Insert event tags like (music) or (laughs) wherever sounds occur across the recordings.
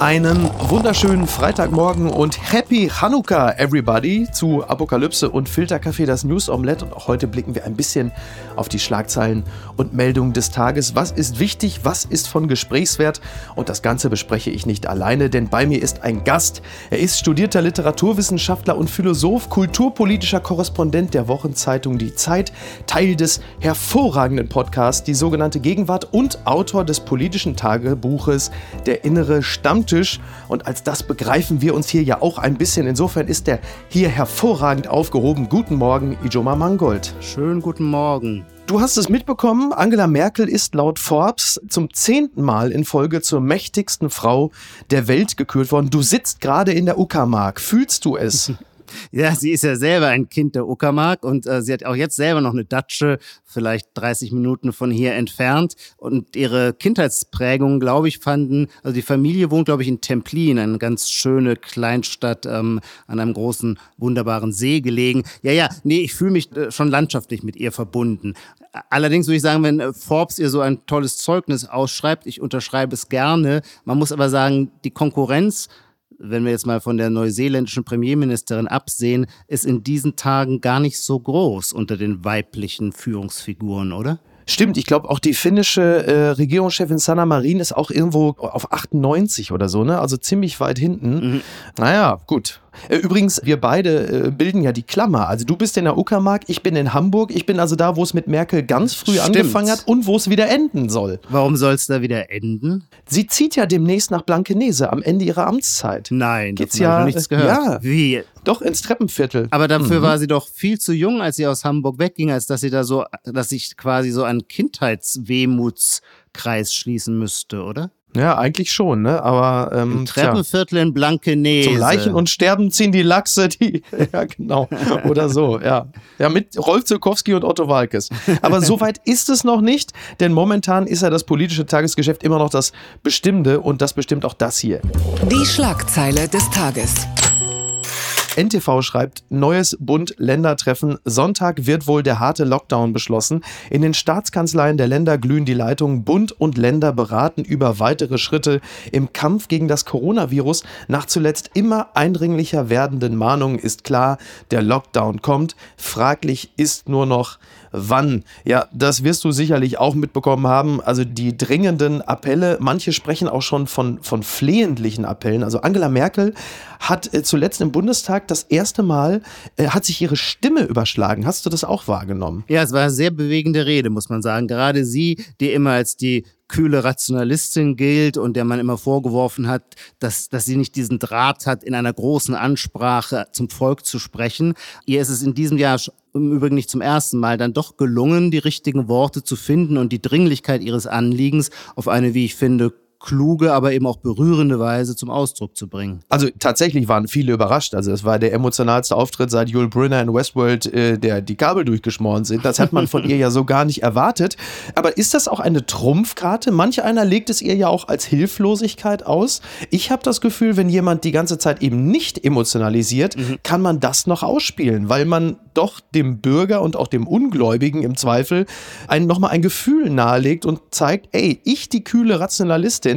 Einen wunderschönen Freitagmorgen und Happy Hanukkah, everybody, zu Apokalypse und Filterkaffee, das News Omelette. Und auch heute blicken wir ein bisschen auf die Schlagzeilen und Meldungen des Tages. Was ist wichtig? Was ist von Gesprächswert? Und das Ganze bespreche ich nicht alleine, denn bei mir ist ein Gast. Er ist studierter Literaturwissenschaftler und Philosoph, kulturpolitischer Korrespondent der Wochenzeitung Die Zeit, Teil des hervorragenden Podcasts Die sogenannte Gegenwart und Autor des politischen Tagebuches Der innere Stammtisch. Und als das begreifen wir uns hier ja auch ein bisschen. Insofern ist er hier hervorragend aufgehoben. Guten Morgen, Ijoma Mangold. Schönen guten Morgen. Du hast es mitbekommen, Angela Merkel ist laut Forbes zum zehnten Mal in Folge zur mächtigsten Frau der Welt gekürt worden. Du sitzt gerade in der Uckermark. Fühlst du es? (laughs) Ja, sie ist ja selber ein Kind der Uckermark und äh, sie hat auch jetzt selber noch eine Datsche, vielleicht 30 Minuten von hier entfernt. Und ihre Kindheitsprägungen, glaube ich, fanden, also die Familie wohnt, glaube ich, in Templin, eine ganz schöne Kleinstadt ähm, an einem großen, wunderbaren See gelegen. Ja, ja, nee, ich fühle mich äh, schon landschaftlich mit ihr verbunden. Allerdings würde ich sagen, wenn äh, Forbes ihr so ein tolles Zeugnis ausschreibt, ich unterschreibe es gerne. Man muss aber sagen, die Konkurrenz wenn wir jetzt mal von der neuseeländischen Premierministerin absehen, ist in diesen Tagen gar nicht so groß unter den weiblichen Führungsfiguren, oder? Stimmt, ich glaube auch die finnische äh, Regierungschefin Sanna Marin ist auch irgendwo auf 98 oder so, ne? Also ziemlich weit hinten. Mhm. Naja, gut. Äh, übrigens, wir beide äh, bilden ja die Klammer. Also du bist in der Uckermark, ich bin in Hamburg. Ich bin also da, wo es mit Merkel ganz früh Stimmt. angefangen hat und wo es wieder enden soll. Warum soll es da wieder enden? Sie zieht ja demnächst nach Blankenese am Ende ihrer Amtszeit. Nein, Geht's davon habe ja, ich noch nichts gehört. ja. Wie? Doch, ins Treppenviertel. Aber dafür Mhm. war sie doch viel zu jung, als sie aus Hamburg wegging, als dass sie da so, dass sich quasi so einen Kindheitswehmutskreis schließen müsste, oder? Ja, eigentlich schon, ne? Aber ähm, Im tja. Treppenviertel in Blankenese. Zum Leichen und Sterben ziehen die Lachse, die, (laughs) ja genau, oder so, ja. Ja, mit Rolf Zukowski und Otto Walkes. Aber so weit ist es noch nicht, denn momentan ist ja das politische Tagesgeschäft immer noch das Bestimmende und das bestimmt auch das hier. Die Schlagzeile des Tages. NTV schreibt, neues Bund-Länder-Treffen. Sonntag wird wohl der harte Lockdown beschlossen. In den Staatskanzleien der Länder glühen die Leitungen. Bund und Länder beraten über weitere Schritte im Kampf gegen das Coronavirus. Nach zuletzt immer eindringlicher werdenden Mahnungen ist klar, der Lockdown kommt. Fraglich ist nur noch, wann. Ja, das wirst du sicherlich auch mitbekommen haben. Also die dringenden Appelle, manche sprechen auch schon von, von flehentlichen Appellen. Also Angela Merkel hat äh, zuletzt im Bundestag das erste Mal, äh, hat sich ihre Stimme überschlagen. Hast du das auch wahrgenommen? Ja, es war eine sehr bewegende Rede, muss man sagen. Gerade sie, die immer als die kühle Rationalistin gilt und der man immer vorgeworfen hat, dass, dass sie nicht diesen Draht hat, in einer großen Ansprache zum Volk zu sprechen. Ihr ist es in diesem Jahr im Übrigen nicht zum ersten Mal dann doch gelungen, die richtigen Worte zu finden und die Dringlichkeit ihres Anliegens auf eine, wie ich finde, kluge, aber eben auch berührende Weise zum Ausdruck zu bringen. Also tatsächlich waren viele überrascht. Also es war der emotionalste Auftritt seit Yul Brynner in Westworld, äh, der die Kabel durchgeschmoren sind. Das hat man von ihr ja so gar nicht erwartet. Aber ist das auch eine Trumpfkarte? Manch einer legt es ihr ja auch als Hilflosigkeit aus. Ich habe das Gefühl, wenn jemand die ganze Zeit eben nicht emotionalisiert, kann man das noch ausspielen, weil man doch dem Bürger und auch dem Ungläubigen im Zweifel ein, nochmal ein Gefühl nahelegt und zeigt, ey, ich, die kühle Rationalistin,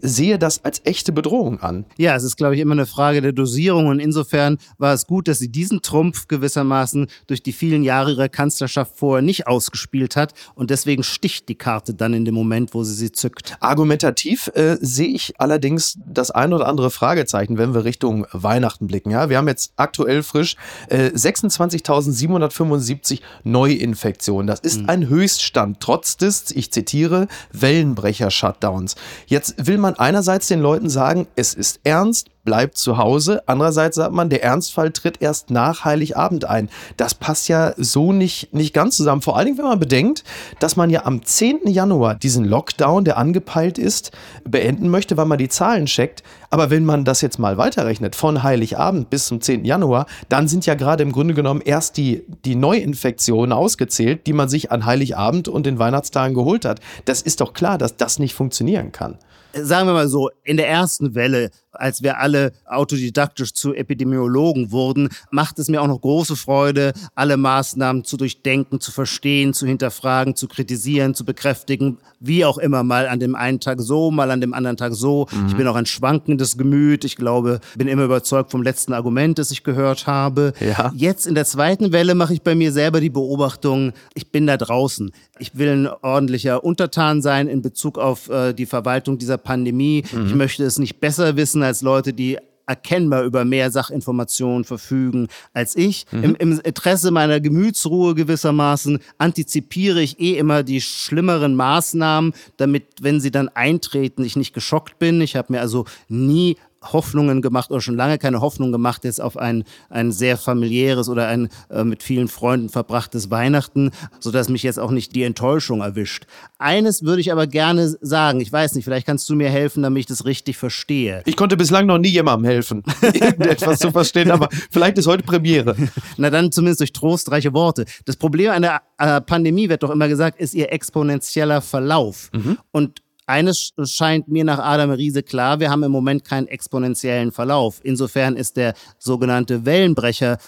sehe das als echte Bedrohung an. Ja, es ist, glaube ich, immer eine Frage der Dosierung und insofern war es gut, dass sie diesen Trumpf gewissermaßen durch die vielen Jahre ihrer Kanzlerschaft vorher nicht ausgespielt hat und deswegen sticht die Karte dann in dem Moment, wo sie sie zückt. Argumentativ äh, sehe ich allerdings das ein oder andere Fragezeichen, wenn wir Richtung Weihnachten blicken. Ja, wir haben jetzt aktuell frisch äh, 26.775 Neuinfektionen. Das ist ein Höchststand, trotz des, ich zitiere, Wellenbrecher-Shutdowns. Jetzt will man einerseits den Leuten sagen, es ist ernst, bleibt zu Hause. Andererseits sagt man, der Ernstfall tritt erst nach Heiligabend ein. Das passt ja so nicht, nicht ganz zusammen. Vor allen Dingen, wenn man bedenkt, dass man ja am 10. Januar diesen Lockdown, der angepeilt ist, beenden möchte, weil man die Zahlen checkt. Aber wenn man das jetzt mal weiterrechnet, von Heiligabend bis zum 10. Januar, dann sind ja gerade im Grunde genommen erst die, die Neuinfektionen ausgezählt, die man sich an Heiligabend und den Weihnachtstagen geholt hat. Das ist doch klar, dass das nicht funktionieren kann. Sagen wir mal so, in der ersten Welle als wir alle autodidaktisch zu Epidemiologen wurden, macht es mir auch noch große Freude, alle Maßnahmen zu durchdenken, zu verstehen, zu hinterfragen, zu kritisieren, zu bekräftigen, wie auch immer, mal an dem einen Tag so, mal an dem anderen Tag so. Mhm. Ich bin auch ein schwankendes Gemüt. Ich glaube, bin immer überzeugt vom letzten Argument, das ich gehört habe. Ja. Jetzt in der zweiten Welle mache ich bei mir selber die Beobachtung, ich bin da draußen. Ich will ein ordentlicher Untertan sein in Bezug auf äh, die Verwaltung dieser Pandemie. Mhm. Ich möchte es nicht besser wissen als Leute, die erkennbar über mehr Sachinformationen verfügen als ich. Mhm. Im, Im, Interesse meiner Gemütsruhe gewissermaßen antizipiere ich eh immer die schlimmeren Maßnahmen, damit, wenn sie dann eintreten, ich nicht geschockt bin. Ich habe mir also nie Hoffnungen gemacht oder schon lange keine Hoffnung gemacht jetzt auf ein, ein sehr familiäres oder ein äh, mit vielen Freunden verbrachtes Weihnachten, sodass mich jetzt auch nicht die Enttäuschung erwischt. Eines würde ich aber gerne sagen, ich weiß nicht, vielleicht kannst du mir helfen, damit ich das richtig verstehe. Ich konnte bislang noch nie jemandem helfen, (laughs) (laughs) irgendetwas zu verstehen, aber vielleicht ist heute Premiere. (laughs) Na dann zumindest durch trostreiche Worte. Das Problem einer äh, Pandemie wird doch immer gesagt, ist ihr exponentieller Verlauf. Mhm. Und eines scheint mir nach Adam Riese klar, wir haben im Moment keinen exponentiellen Verlauf. Insofern ist der sogenannte Wellenbrecher,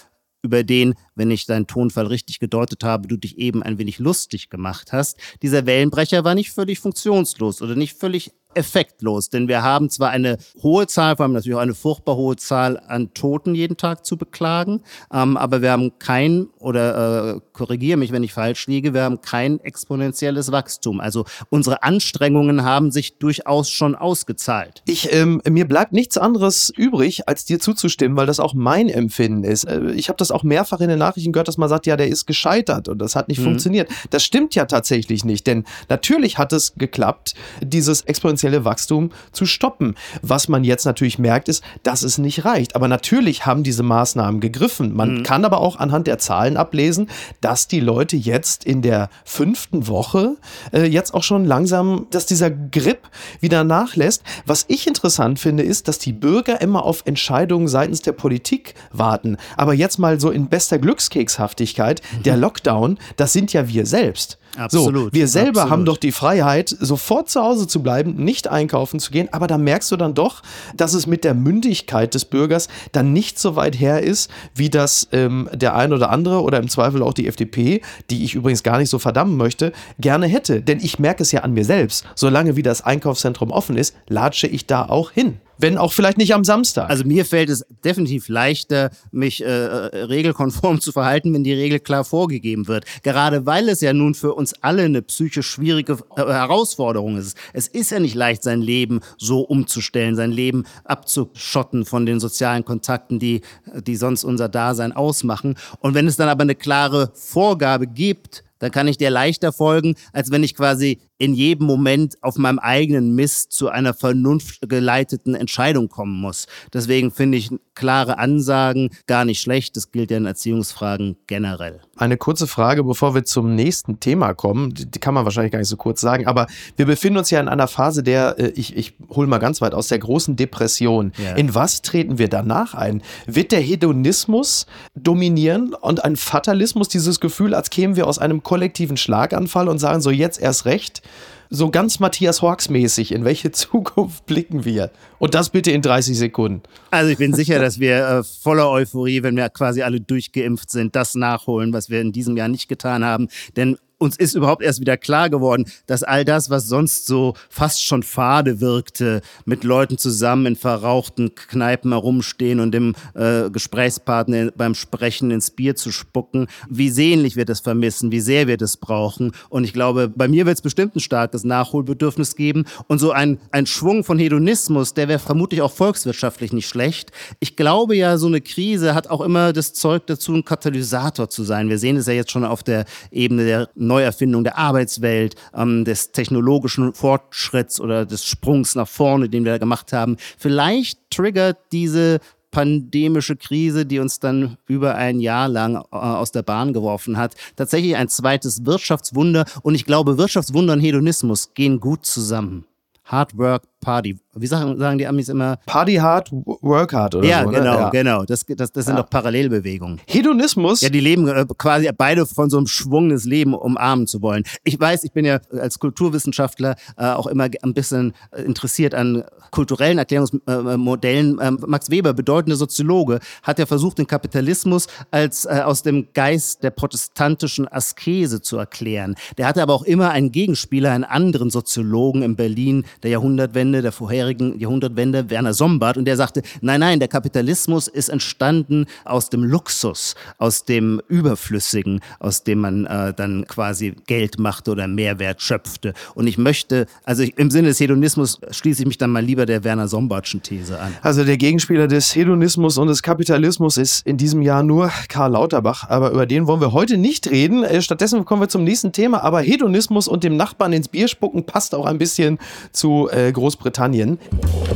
über den, wenn ich deinen Tonfall richtig gedeutet habe, du dich eben ein wenig lustig gemacht hast, dieser Wellenbrecher war nicht völlig funktionslos oder nicht völlig effektlos, denn wir haben zwar eine hohe Zahl, vor allem natürlich auch eine furchtbar hohe Zahl an Toten jeden Tag zu beklagen, ähm, aber wir haben kein, oder äh, korrigiere mich, wenn ich falsch liege, wir haben kein exponentielles Wachstum. Also unsere Anstrengungen haben sich durchaus schon ausgezahlt. Ich, ähm, mir bleibt nichts anderes übrig, als dir zuzustimmen, weil das auch mein Empfinden ist. Äh, ich habe das auch mehrfach in den Nachrichten gehört, dass man sagt, ja, der ist gescheitert und das hat nicht mhm. funktioniert. Das stimmt ja tatsächlich nicht, denn natürlich hat es geklappt, dieses exponentielle exponentielle Wachstum zu stoppen. Was man jetzt natürlich merkt, ist, dass es nicht reicht. Aber natürlich haben diese Maßnahmen gegriffen. Man mhm. kann aber auch anhand der Zahlen ablesen, dass die Leute jetzt in der fünften Woche äh, jetzt auch schon langsam, dass dieser Grip wieder nachlässt. Was ich interessant finde, ist, dass die Bürger immer auf Entscheidungen seitens der Politik warten. Aber jetzt mal so in bester Glückskekshaftigkeit, mhm. der Lockdown, das sind ja wir selbst. Absolut. So, wir selber absolut. haben doch die Freiheit, sofort zu Hause zu bleiben, nicht einkaufen zu gehen, aber da merkst du dann doch, dass es mit der Mündigkeit des Bürgers dann nicht so weit her ist, wie das ähm, der ein oder andere oder im Zweifel auch die FDP, die ich übrigens gar nicht so verdammen möchte, gerne hätte. Denn ich merke es ja an mir selbst. Solange wie das Einkaufszentrum offen ist, latsche ich da auch hin wenn auch vielleicht nicht am Samstag. Also mir fällt es definitiv leichter, mich äh, äh, regelkonform zu verhalten, wenn die Regel klar vorgegeben wird. Gerade weil es ja nun für uns alle eine psychisch schwierige äh, Herausforderung ist. Es ist ja nicht leicht, sein Leben so umzustellen, sein Leben abzuschotten von den sozialen Kontakten, die, die sonst unser Dasein ausmachen. Und wenn es dann aber eine klare Vorgabe gibt, dann kann ich dir leichter folgen, als wenn ich quasi in jedem Moment auf meinem eigenen Mist zu einer vernunftgeleiteten Entscheidung kommen muss. Deswegen finde ich klare Ansagen gar nicht schlecht. Das gilt ja in Erziehungsfragen generell. Eine kurze Frage, bevor wir zum nächsten Thema kommen. Die kann man wahrscheinlich gar nicht so kurz sagen, aber wir befinden uns ja in einer Phase der, äh, ich, ich hole mal ganz weit aus, der großen Depression. Ja. In was treten wir danach ein? Wird der Hedonismus dominieren und ein Fatalismus, dieses Gefühl, als kämen wir aus einem kollektiven Schlaganfall und sagen so jetzt erst recht? So ganz Matthias Hawks mäßig, in welche (laughs) Zukunft blicken wir? Und das bitte in 30 Sekunden. Also ich bin sicher, dass (laughs) wir äh, voller Euphorie, wenn wir quasi alle durchgeimpft sind, das nachholen, was wir in diesem Jahr nicht getan haben. Denn uns ist überhaupt erst wieder klar geworden, dass all das, was sonst so fast schon fade wirkte, mit Leuten zusammen in verrauchten Kneipen herumstehen und dem äh, Gesprächspartner beim Sprechen ins Bier zu spucken, wie sehnlich wir das vermissen, wie sehr wir das brauchen. Und ich glaube, bei mir wird es bestimmt ein starkes Nachholbedürfnis geben und so ein, ein Schwung von Hedonismus, der wäre vermutlich auch volkswirtschaftlich nicht schlecht. Ich glaube ja, so eine Krise hat auch immer das Zeug dazu, ein Katalysator zu sein. Wir sehen es ja jetzt schon auf der Ebene der Neuerfindung der Arbeitswelt, ähm, des technologischen Fortschritts oder des Sprungs nach vorne, den wir da gemacht haben. Vielleicht triggert diese pandemische Krise, die uns dann über ein Jahr lang äh, aus der Bahn geworfen hat, tatsächlich ein zweites Wirtschaftswunder. Und ich glaube, Wirtschaftswunder und Hedonismus gehen gut zusammen. Hard Work Party. Wie sagen, sagen die Amis immer? Party hard, work hard oder ja, so. genau, ne? ja, genau. Das, das, das sind Ja. doch Parallelbewegungen. Hedonismus. Ja, die leben äh, quasi beide von so einem Schwung des Leben umarmen zu wollen. Ich weiß, ich bin ja als Kulturwissenschaftler äh, auch immer ein bisschen äh, interessiert an kulturellen Erklärungsmodellen. Ähm, Max Weber, bedeutender Soziologe, hat ja versucht, den Kapitalismus als äh, aus dem Geist der protestantischen Askese zu erklären. Der hatte aber auch immer einen Gegenspieler, einen anderen Soziologen in Berlin der Jahrhundertwende, der vorherigen Jahrhundertwende, Werner Sombart, und der sagte, nein, nein, der Kapitalismus ist entstanden aus dem Luxus, aus dem Überflüssigen, aus dem man äh, dann quasi Geld machte oder Mehrwert schöpfte. Und ich möchte, also ich, im Sinne des Hedonismus schließe ich mich dann mal lieber der Werner Sombartschen These an. Also der Gegenspieler des Hedonismus und des Kapitalismus ist in diesem Jahr nur Karl Lauterbach, aber über den wollen wir heute nicht reden. Äh, Stattdessen kommen wir zum nächsten Thema, aber Hedonismus und dem Nachbarn ins Bier spucken passt auch ein bisschen zu äh, Großbritannien.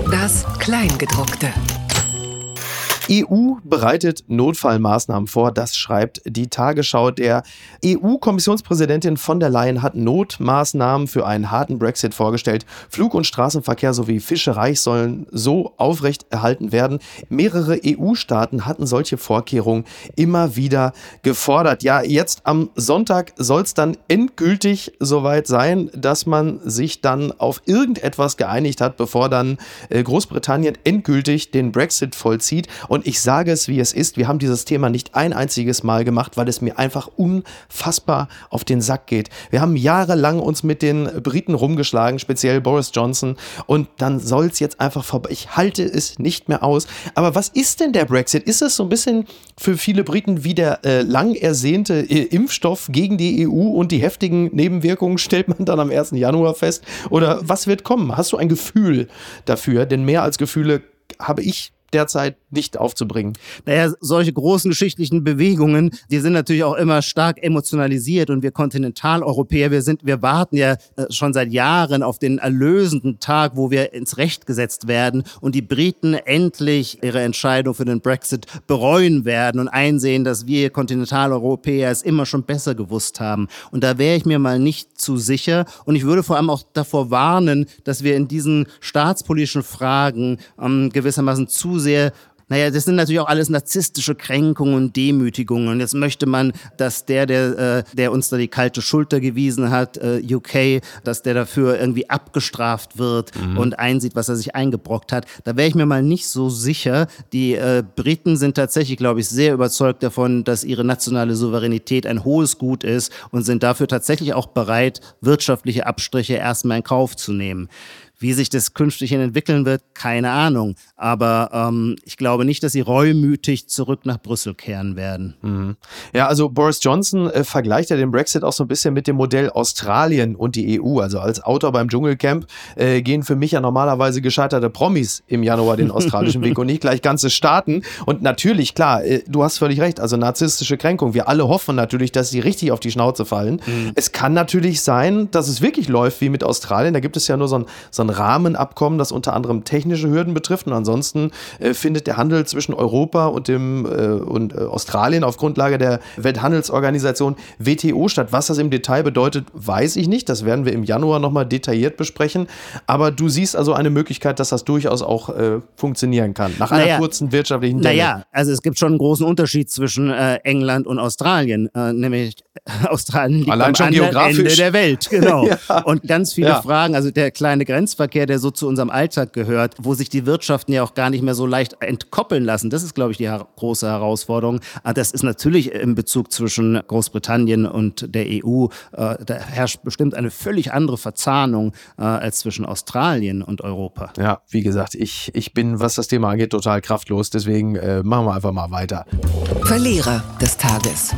Das Kleingedruckte. EU bereitet Notfallmaßnahmen vor, das schreibt die Tagesschau. Der EU-Kommissionspräsidentin von der Leyen hat Notmaßnahmen für einen harten Brexit vorgestellt. Flug- und Straßenverkehr sowie Fischerei sollen so aufrecht erhalten werden. Mehrere EU-Staaten hatten solche Vorkehrungen immer wieder gefordert. Ja, jetzt am Sonntag soll es dann endgültig soweit sein, dass man sich dann auf irgendetwas geeinigt hat, bevor dann äh, Großbritannien endgültig den Brexit vollzieht. Und ich sage es, wie es ist. Wir haben dieses Thema nicht ein einziges Mal gemacht, weil es mir einfach unfassbar auf den Sack geht. Wir haben jahrelang uns mit den Briten rumgeschlagen, speziell Boris Johnson. Und dann soll es jetzt einfach vorbei. Ich halte es nicht mehr aus. Aber was ist denn der Brexit? Ist es so ein bisschen für viele Briten wie der äh, lang ersehnte äh, Impfstoff gegen die EU und die heftigen Nebenwirkungen stellt man dann am 1. Januar fest? Oder was wird kommen? Hast du ein Gefühl dafür? Denn mehr als Gefühle habe ich derzeit nicht aufzubringen. Naja, solche großen geschichtlichen Bewegungen, die sind natürlich auch immer stark emotionalisiert und wir Kontinentaleuropäer, wir sind, wir warten ja äh, schon seit Jahren auf den erlösenden Tag, wo wir ins Recht gesetzt werden und die Briten endlich ihre Entscheidung für den Brexit bereuen werden und einsehen, dass wir Kontinentaleuropäer es immer schon besser gewusst haben. Und da wäre ich mir mal nicht zu sicher und ich würde vor allem auch davor warnen, dass wir in diesen staatspolitischen Fragen ähm, gewissermaßen zu sehr naja, das sind natürlich auch alles narzisstische Kränkungen und Demütigungen. Und jetzt möchte man, dass der, der, äh, der uns da die kalte Schulter gewiesen hat, äh, UK, dass der dafür irgendwie abgestraft wird und einsieht, was er sich eingebrockt hat. Da wäre ich mir mal nicht so sicher. Die äh, Briten sind tatsächlich, glaube ich, sehr überzeugt davon, dass ihre nationale Souveränität ein hohes Gut ist und sind dafür tatsächlich auch bereit, wirtschaftliche Abstriche erstmal in Kauf zu nehmen. Wie sich das künftig hin entwickeln wird, keine Ahnung. Aber ähm, ich glaube nicht, dass sie reumütig zurück nach Brüssel kehren werden. Ja, also Boris Johnson äh, vergleicht ja den Brexit auch so ein bisschen mit dem Modell Australien und die EU. Also als Autor beim Dschungelcamp äh, gehen für mich ja normalerweise gescheiterte Promis im Januar den australischen Weg (laughs) und nicht gleich ganze Staaten. Und natürlich, klar, äh, du hast völlig recht, also narzisstische Kränkung. Wir alle hoffen natürlich, dass sie richtig auf die Schnauze fallen. Es kann natürlich sein, dass es wirklich läuft wie mit Australien. Da gibt es ja nur so ein, so ein Rahmenabkommen, das unter anderem technische Hürden betrifft. Und ansonsten äh, findet der Handel zwischen Europa und, dem, äh, und äh, Australien auf Grundlage der Welthandelsorganisation WTO statt. Was das im Detail bedeutet, weiß ich nicht. Das werden wir im Januar nochmal detailliert besprechen. Aber du siehst also eine Möglichkeit, dass das durchaus auch äh, funktionieren kann. Nach einer Naja. kurzen wirtschaftlichen Delle. Naja, also es gibt schon einen großen Unterschied zwischen äh, England und Australien. Nämlich (laughs) Australien liegt Allein am anderen. Ende der Welt. Genau. (laughs) Ja. Und ganz viele Ja. Fragen, also der kleine Grenzverkehr, der so zu unserem Alltag gehört, wo sich die Wirtschaften ja auch gar nicht mehr so leicht entkoppeln lassen, das ist, glaube ich, die her große Herausforderung. Ah, Das ist natürlich im Bezug zwischen Großbritannien und der EU, äh, da herrscht bestimmt eine völlig andere Verzahnung äh, als zwischen Australien und Europa. Ja, wie gesagt, ich, ich bin, was das Thema angeht, total kraftlos. Deswegen äh, machen wir einfach mal weiter. Verlierer des Tages.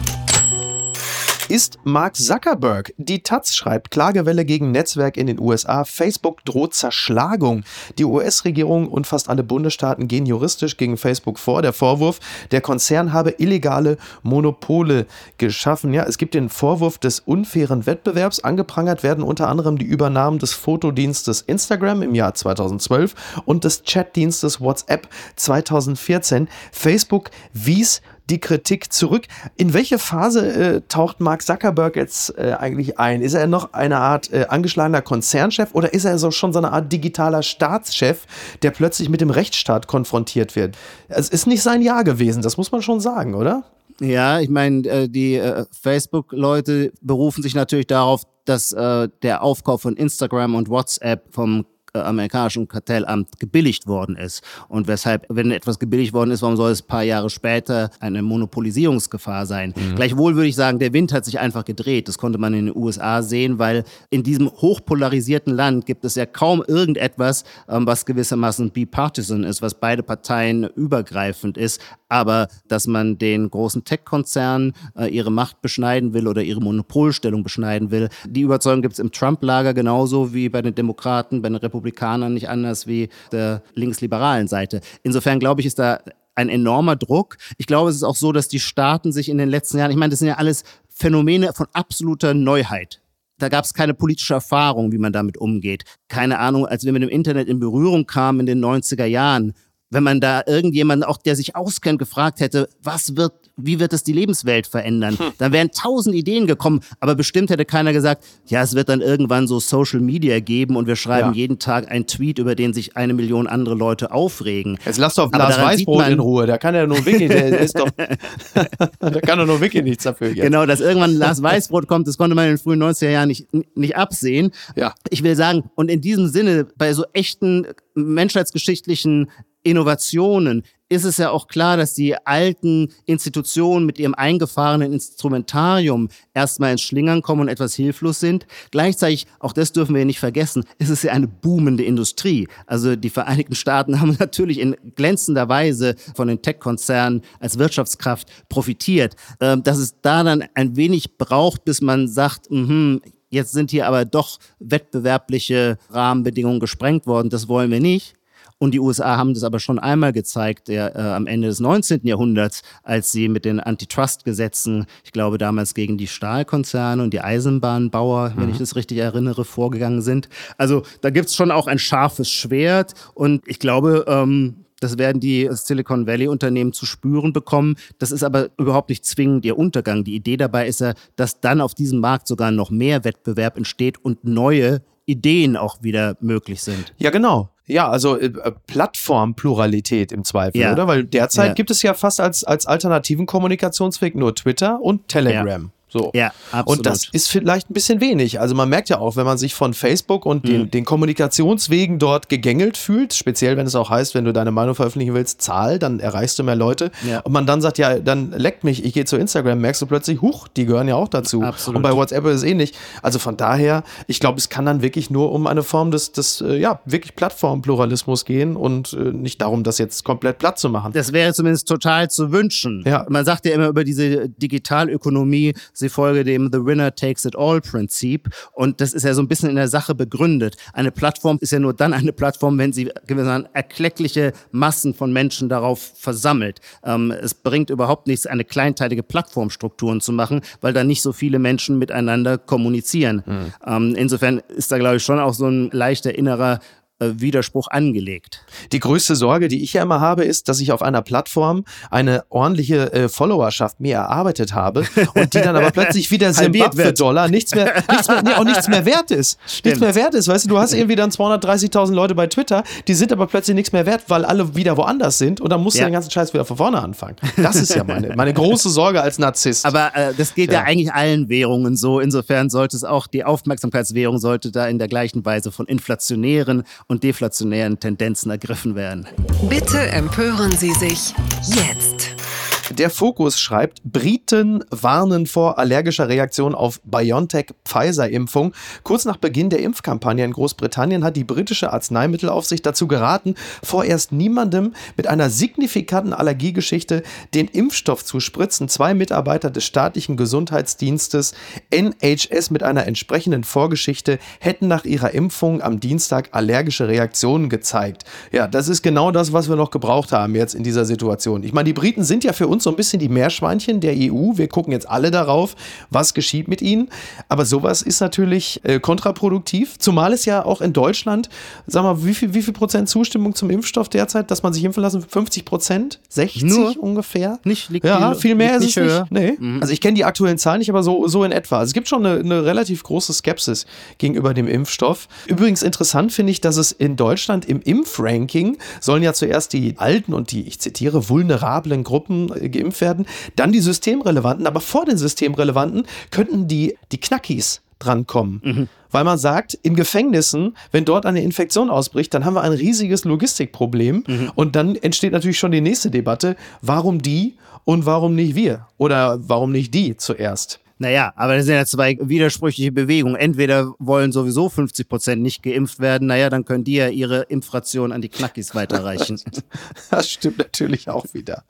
Ist Mark Zuckerberg. Die Taz schreibt Klagewelle gegen Netzwerk in den USA. Facebook droht Zerschlagung. Die US-Regierung und fast alle Bundesstaaten gehen juristisch gegen Facebook vor. Der Vorwurf, der Konzern habe illegale Monopole geschaffen. Ja, es gibt den Vorwurf des unfairen Wettbewerbs. Angeprangert werden unter anderem die Übernahmen des Fotodienstes Instagram im Jahr 2012 und des Chatdienstes WhatsApp 2014. Facebook wies die Kritik zurück. In welche Phase äh, taucht Mark Zuckerberg jetzt äh, eigentlich ein? Ist er noch eine Art äh, angeschlagener Konzernchef oder ist er so schon so eine Art digitaler Staatschef, der plötzlich mit dem Rechtsstaat konfrontiert wird? Es ist nicht sein Jahr gewesen, das muss man schon sagen, oder? Ja, ich meine, äh, die äh, Facebook-Leute berufen sich natürlich darauf, dass äh, der Aufkauf von Instagram und WhatsApp vom amerikanischen Kartellamt gebilligt worden ist. Und weshalb, wenn etwas gebilligt worden ist, warum soll es ein paar Jahre später eine Monopolisierungsgefahr sein? Mhm. Gleichwohl würde ich sagen, der Wind hat sich einfach gedreht. Das konnte man in den USA sehen, weil in diesem hochpolarisierten Land gibt es ja kaum irgendetwas, ähm, was gewissermaßen bipartisan ist, was beide Parteien übergreifend ist. Aber dass man den großen Tech-Konzernen äh, ihre Macht beschneiden will oder ihre Monopolstellung beschneiden will, die Überzeugung gibt es im Trump-Lager genauso wie bei den Demokraten, bei den Republikanern Republikanern nicht anders wie der linksliberalen Seite. Insofern glaube ich, ist da ein enormer Druck. Ich glaube, es ist auch so, dass die Staaten sich in den letzten Jahren, ich meine, das sind ja alles Phänomene von absoluter Neuheit. Da gab es keine politische Erfahrung, wie man damit umgeht. Keine Ahnung, als wir mit dem Internet in Berührung kamen in den 90er Jahren, wenn man da irgendjemanden, auch der sich auskennt, gefragt hätte, was wird wie wird es die Lebenswelt verändern? Hm. Dann wären tausend Ideen gekommen, aber bestimmt hätte keiner gesagt, ja, es wird dann irgendwann so Social Media geben und wir schreiben ja. jeden Tag einen Tweet, über den sich eine Million andere Leute aufregen. Jetzt lass doch Lars Weißbrot in Ruhe, da kann er nur wirklich, der (laughs) ist doch, (laughs) da kann er nur wirklich nichts dafür. Jetzt. Genau, dass irgendwann Lars Weißbrot kommt, das konnte man in den frühen 90er Jahren nicht, nicht absehen. Ja. Ich will sagen, und in diesem Sinne, bei so echten menschheitsgeschichtlichen Innovationen ist es ja auch klar, dass die alten Institutionen mit ihrem eingefahrenen Instrumentarium erstmal ins Schlingern kommen und etwas hilflos sind. Gleichzeitig, auch das dürfen wir nicht vergessen, ist es ja eine boomende Industrie. Also die Vereinigten Staaten (laughs) haben natürlich in glänzender Weise von den Tech-Konzernen als Wirtschaftskraft profitiert. Ähm, dass es da dann ein wenig braucht, bis man sagt, mh, jetzt sind hier aber doch wettbewerbliche Rahmenbedingungen gesprengt worden, das wollen wir nicht und die USA haben das aber schon einmal gezeigt, der, äh, am Ende des 19. Jahrhunderts, als sie mit den Antitrust-Gesetzen, ich glaube damals gegen die Stahlkonzerne und die Eisenbahnbauer, mhm. wenn ich das richtig erinnere, vorgegangen sind. Also da gibt es schon auch ein scharfes Schwert und ich glaube, ähm, das werden die Silicon Valley-Unternehmen zu spüren bekommen. Das ist aber überhaupt nicht zwingend ihr Untergang. Die Idee dabei ist ja, dass dann auf diesem Markt sogar noch mehr Wettbewerb entsteht und neue Ideen auch wieder möglich sind. Ja, genau. Ja, also äh, Plattformpluralität im Zweifel, ja. oder? Weil derzeit ja. gibt es ja fast als, als alternativen Kommunikationsweg nur Twitter und Telegram. Ja. So. Ja, absolut. Und das ist vielleicht ein bisschen wenig. Also man merkt ja auch, wenn man sich von Facebook und den, mhm. den Kommunikationswegen dort gegängelt fühlt, speziell wenn es auch heißt, wenn du deine Meinung veröffentlichen willst, zahl, dann erreichst du mehr Leute. Ja. Und man dann sagt, ja, dann leckt mich, ich gehe zu Instagram, merkst du plötzlich, huch, die gehören ja auch dazu. Absolut. Und bei WhatsApp ist es ähnlich. Also von daher, ich glaube, es kann dann wirklich nur um eine Form des, des äh, ja, wirklich Plattformpluralismus gehen und äh, nicht darum, das jetzt komplett platt zu machen. Das wäre zumindest total zu wünschen. Ja. Man sagt ja immer über diese Digitalökonomie, sie folge dem The Winner Takes It All Prinzip. Und das ist ja so ein bisschen in der Sache begründet. Eine Plattform ist ja nur dann eine Plattform, wenn sie gewissermaßen erkleckliche Massen von Menschen darauf versammelt. Ähm, es bringt überhaupt nichts, eine kleinteilige Plattformstrukturen zu machen, weil da nicht so viele Menschen miteinander kommunizieren. Mhm. Ähm, insofern ist da, glaube ich, schon auch so ein leichter innerer Widerspruch angelegt. Die größte Sorge, die ich ja immer habe, ist, dass ich auf einer Plattform eine ordentliche äh, Followerschaft mir erarbeitet habe (laughs) und die dann aber plötzlich wieder Zimbabwe-Dollar nichts mehr, nichts mehr nee, auch nichts mehr wert ist. (laughs) Stimmt. Nichts mehr wert ist. Weißt du, du hast irgendwie dann 230.000 Leute bei Twitter, die sind aber plötzlich nichts mehr wert, weil alle wieder woanders sind und dann musst ja. du den ganzen Scheiß wieder von vorne anfangen. Das ist ja meine, meine große Sorge als Narzisst. Aber äh, das geht ja. ja eigentlich allen Währungen so. Insofern sollte es auch, die Aufmerksamkeitswährung sollte da in der gleichen Weise von inflationären und deflationären Tendenzen ergriffen werden. Bitte empören Sie sich jetzt. Der Fokus schreibt, Briten warnen vor allergischer Reaktion auf BioNTech-Pfizer-Impfung. Kurz nach Beginn der Impfkampagne in Großbritannien hat die britische Arzneimittelaufsicht dazu geraten, vorerst niemandem mit einer signifikanten Allergiegeschichte den Impfstoff zu spritzen. Zwei Mitarbeiter des staatlichen Gesundheitsdienstes NHS mit einer entsprechenden Vorgeschichte hätten nach ihrer Impfung am Dienstag allergische Reaktionen gezeigt. Ja, das ist genau das, was wir noch gebraucht haben jetzt in dieser Situation. Ich meine, die Briten sind ja für uns so ein bisschen die Meerschweinchen der EU. Wir gucken jetzt alle darauf, was geschieht mit ihnen. Aber sowas ist natürlich äh, kontraproduktiv, zumal es ja auch in Deutschland, sag mal, wie viel, wie viel Prozent Zustimmung zum Impfstoff derzeit, dass man sich impfen lassen? 50 Prozent? 60 Nur? ungefähr? Nicht, liegt ja, viel- mehr ist es nicht nicht. höher. Nee. Mhm. Also ich kenne die aktuellen Zahlen nicht, aber so, so in etwa. Also es gibt schon eine, eine relativ große Skepsis gegenüber dem Impfstoff. Übrigens interessant finde ich, dass es in Deutschland im Impfranking sollen ja zuerst die alten und die, ich zitiere, vulnerablen Gruppen äh, geimpft werden, dann die systemrelevanten, aber vor den systemrelevanten könnten die, die Knackis drankommen. Weil man sagt, in Gefängnissen, wenn dort eine Infektion ausbricht, dann haben wir ein riesiges Logistikproblem. Und dann entsteht natürlich schon die nächste Debatte, warum die und warum nicht wir? Oder warum nicht die zuerst? Naja, aber das sind ja zwei widersprüchliche Bewegungen. Entweder wollen sowieso 50 Prozent nicht geimpft werden, naja, dann können die ja ihre Impfration an die Knackis (laughs) weiterreichen. Das stimmt natürlich auch wieder.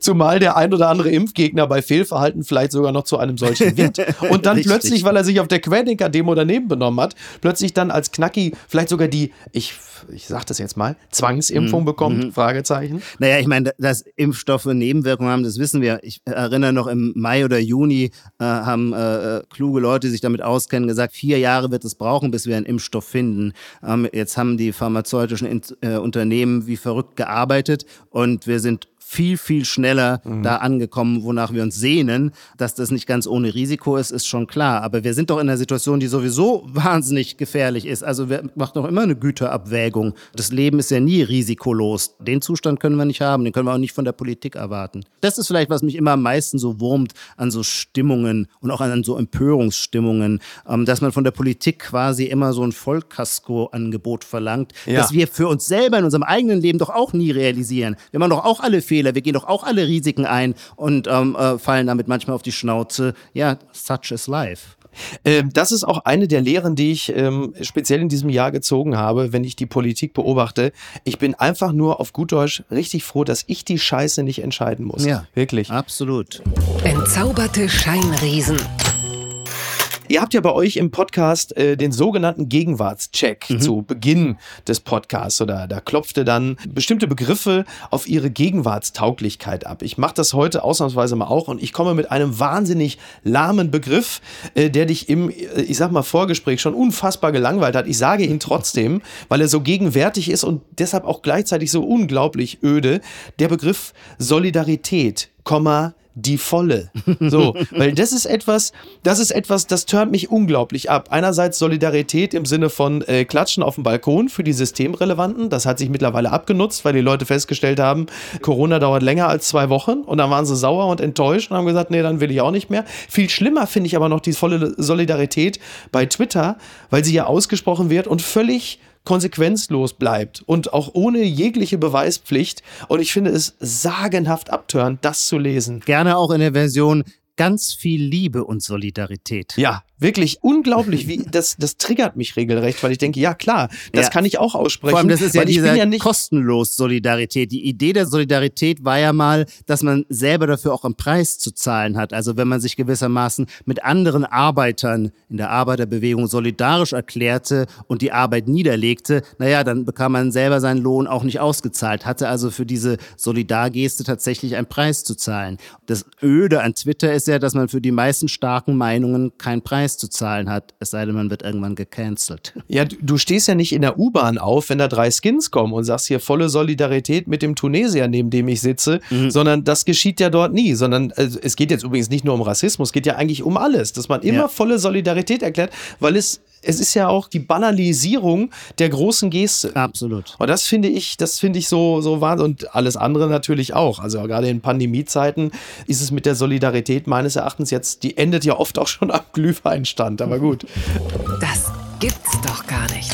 Zumal der ein oder andere Impfgegner bei Fehlverhalten vielleicht sogar noch zu einem solchen wird. (laughs) Und dann plötzlich, weil er sich auf der Querdenker-Demo daneben benommen hat, plötzlich dann als Knacki vielleicht sogar die, ich, ich sag das jetzt mal, Zwangsimpfung bekommt, Fragezeichen. Naja, ich meine, dass Impfstoffe Nebenwirkungen haben, das wissen wir. Ich erinnere noch im Mai oder Juni äh, haben äh, äh, kluge Leute, die sich damit auskennen, gesagt, vier Jahre wird es brauchen, bis wir einen Impfstoff finden. Ähm, jetzt haben die pharmazeutischen In äh, Unternehmen wie verrückt gearbeitet und wir sind viel, viel schneller da angekommen, wonach wir uns sehnen. Dass das nicht ganz ohne Risiko ist, ist schon klar. Aber wir sind doch in einer Situation, die sowieso (laughs) wahnsinnig gefährlich ist. Also wir machen doch immer eine Güterabwägung. Das Leben ist ja nie risikolos. Den Zustand können wir nicht haben, den können wir auch nicht von der Politik erwarten. Das ist vielleicht, was mich immer am meisten so wurmt an so Stimmungen und auch an so Empörungsstimmungen, ähm, dass man von der Politik quasi immer so ein Vollkasko-Angebot verlangt, Ja. das wir für uns selber in unserem eigenen Leben doch auch nie realisieren. Wir machen doch auch alle Fehler, wir gehen doch auch alle Risiken ein und ähm, äh, fallen damit manchmal auf die Schnauze. Ja, such is life. Ähm, das ist auch eine der Lehren, die ich ähm, speziell in diesem Jahr gezogen habe, wenn ich die Politik beobachte. Ich bin einfach nur auf gut Deutsch richtig froh, dass ich die Scheiße nicht entscheiden muss. Wirklich. Absolut. Entzauberte Scheinriesen. Ihr habt ja bei euch im Podcast äh, den sogenannten Gegenwartscheck zu Beginn des Podcasts oder da klopfte dann bestimmte Begriffe auf ihre Gegenwartstauglichkeit ab. Ich mache das heute ausnahmsweise mal auch und ich komme mit einem wahnsinnig lahmen Begriff, äh, der dich im, äh, ich sag mal, Vorgespräch schon unfassbar gelangweilt hat. Ich sage ihn trotzdem, weil er so gegenwärtig ist und deshalb auch gleichzeitig so unglaublich öde. Der Begriff Solidarität, Komma, die volle. So, (laughs) weil das ist etwas, das ist etwas, das turnt mich unglaublich ab. Einerseits Solidarität im Sinne von äh, Klatschen auf dem Balkon für die Systemrelevanten. Das hat sich mittlerweile abgenutzt, weil die Leute festgestellt haben, Corona dauert länger als zwei Wochen und dann waren sie sauer und enttäuscht und haben gesagt, nee, dann will ich auch nicht mehr. Viel schlimmer finde ich aber noch die volle Solidarität bei Twitter, weil sie ja ausgesprochen wird und völlig konsequenzlos bleibt und auch ohne jegliche Beweispflicht. Und ich finde es sagenhaft abtörend, das zu lesen. Gerne auch in der Version ganz viel Liebe und Solidarität. Ja, wirklich unglaublich, wie (laughs) das, das triggert mich regelrecht, weil ich denke, ja klar, das Ja. kann ich auch aussprechen. Vor allem, das ist ja diese ja nicht kostenlos Solidarität. Die Idee der Solidarität war ja mal, dass man selber dafür auch einen Preis zu zahlen hat. Also wenn man sich gewissermaßen mit anderen Arbeitern in der Arbeiterbewegung solidarisch erklärte und die Arbeit niederlegte, naja, dann bekam man selber seinen Lohn auch nicht ausgezahlt, hatte also für diese Solidargeste tatsächlich einen Preis zu zahlen. Das Öde an Twitter ist ja, dass man für die meisten starken Meinungen keinen Preis zu zahlen hat, es sei denn, man wird irgendwann gecancelt. (laughs) Ja, du, stehst ja nicht in der U-Bahn auf, wenn da drei Skins kommen und sagst hier volle Solidarität mit dem Tunesier, neben dem ich sitze, sondern das geschieht ja dort nie, sondern also, es geht jetzt übrigens nicht nur um Rassismus, es geht ja eigentlich um alles, dass man immer Ja. volle Solidarität erklärt, weil es es ist ja auch die Banalisierung der großen Geste. Absolut. Und das finde ich, das finde ich so, so wahr und alles andere natürlich auch. Also gerade in Pandemiezeiten ist es mit der Solidarität meines Erachtens jetzt, die endet ja oft auch schon am Glühweinstand, aber gut. Das gibt's doch gar nicht.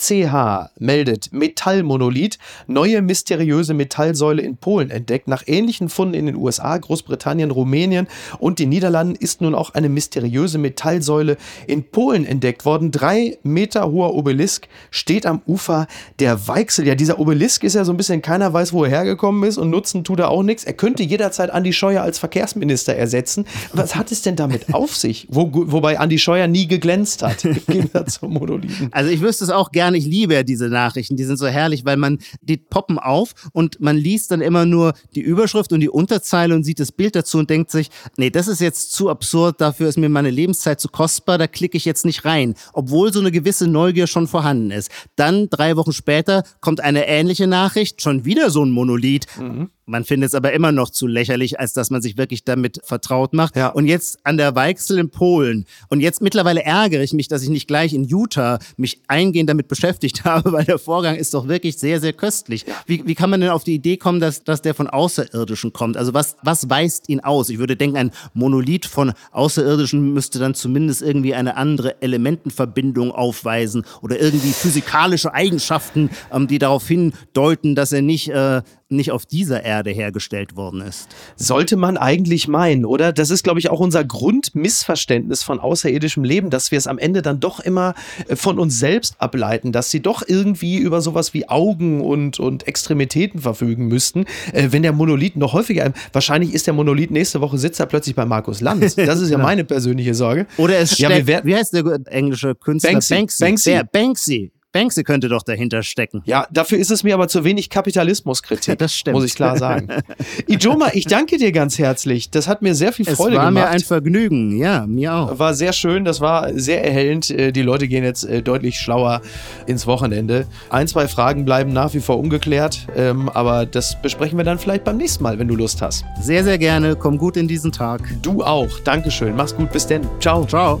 Blick.ch meldet Metallmonolith, neue mysteriöse Metallsäule in Polen entdeckt. Nach ähnlichen Funden in den USA, Großbritannien, Rumänien und den Niederlanden ist nun auch eine mysteriöse Metallsäule in Polen entdeckt worden. Drei Meter hoher Obelisk steht am Ufer der Weichsel. Ja, dieser Obelisk ist ja so ein bisschen, keiner weiß, wo er hergekommen ist und nutzen tut er auch nichts. Er könnte jederzeit Andi Scheuer als Verkehrsminister ersetzen. Was hat es denn damit auf sich? Wo, wobei Andi Scheuer nie geglänzt hat (laughs) im Gegensatz zum Monolithen. Also ich wüsste es auch gerne an, ich liebe ja diese Nachrichten, die sind so herrlich, weil man, die poppen auf und man liest dann immer nur die Überschrift und die Unterzeile und sieht das Bild dazu und denkt sich, nee, das ist jetzt zu absurd, dafür ist mir meine Lebenszeit zu kostbar, da klicke ich jetzt nicht rein, obwohl so eine gewisse Neugier schon vorhanden ist. Dann drei Wochen später kommt eine ähnliche Nachricht, schon wieder so ein Monolith. Mhm. Man findet es aber immer noch zu lächerlich, als dass man sich wirklich damit vertraut macht. Ja. Und jetzt an der Weichsel in Polen. Und jetzt mittlerweile ärgere ich mich, dass ich nicht gleich in Utah mich eingehend damit beschäftigt (laughs) habe, weil der Vorgang ist doch wirklich sehr, sehr köstlich. Wie, wie kann man denn auf die Idee kommen, dass, dass der von Außerirdischen kommt? Also was, was weist ihn aus? Ich würde denken, ein Monolith von Außerirdischen müsste dann zumindest irgendwie eine andere Elementenverbindung aufweisen oder irgendwie physikalische Eigenschaften, ähm, die darauf hindeuten, dass er nicht äh, nicht auf dieser Erde hergestellt worden ist. Sollte man eigentlich meinen, oder? Das ist, glaube ich, auch unser Grundmissverständnis von außerirdischem Leben, dass wir es am Ende dann doch immer äh, von uns selbst ableiten, dass sie doch irgendwie über sowas wie Augen und, und Extremitäten verfügen müssten. Äh, wenn der Monolith noch häufiger, wahrscheinlich ist der Monolith nächste Woche sitzt er plötzlich bei Markus Lanz. (laughs) Das ist ja genau. meine persönliche Sorge. Oder es steckt, ja, wie heißt der englische Künstler? Banksy. Banksy. Banksy. Banksy. Banksy könnte doch dahinter stecken. Ja, dafür ist es mir aber zu wenig Kapitalismuskritik. (laughs) Das stimmt. Muss ich klar sagen. (laughs) Ijoma, ich danke dir ganz herzlich. Das hat mir sehr viel Freude gemacht. Es war mir ein Vergnügen. Ja, mir auch. War sehr schön. Das war sehr erhellend. Äh, die Leute gehen jetzt äh, deutlich schlauer ins Wochenende. Ein, zwei Fragen bleiben nach wie vor ungeklärt. Ähm, aber das besprechen wir dann vielleicht beim nächsten Mal, wenn du Lust hast. Sehr, sehr gerne. Komm gut in diesen Tag. Du auch. Dankeschön. Mach's gut. Bis denn. Ciao. Ciao.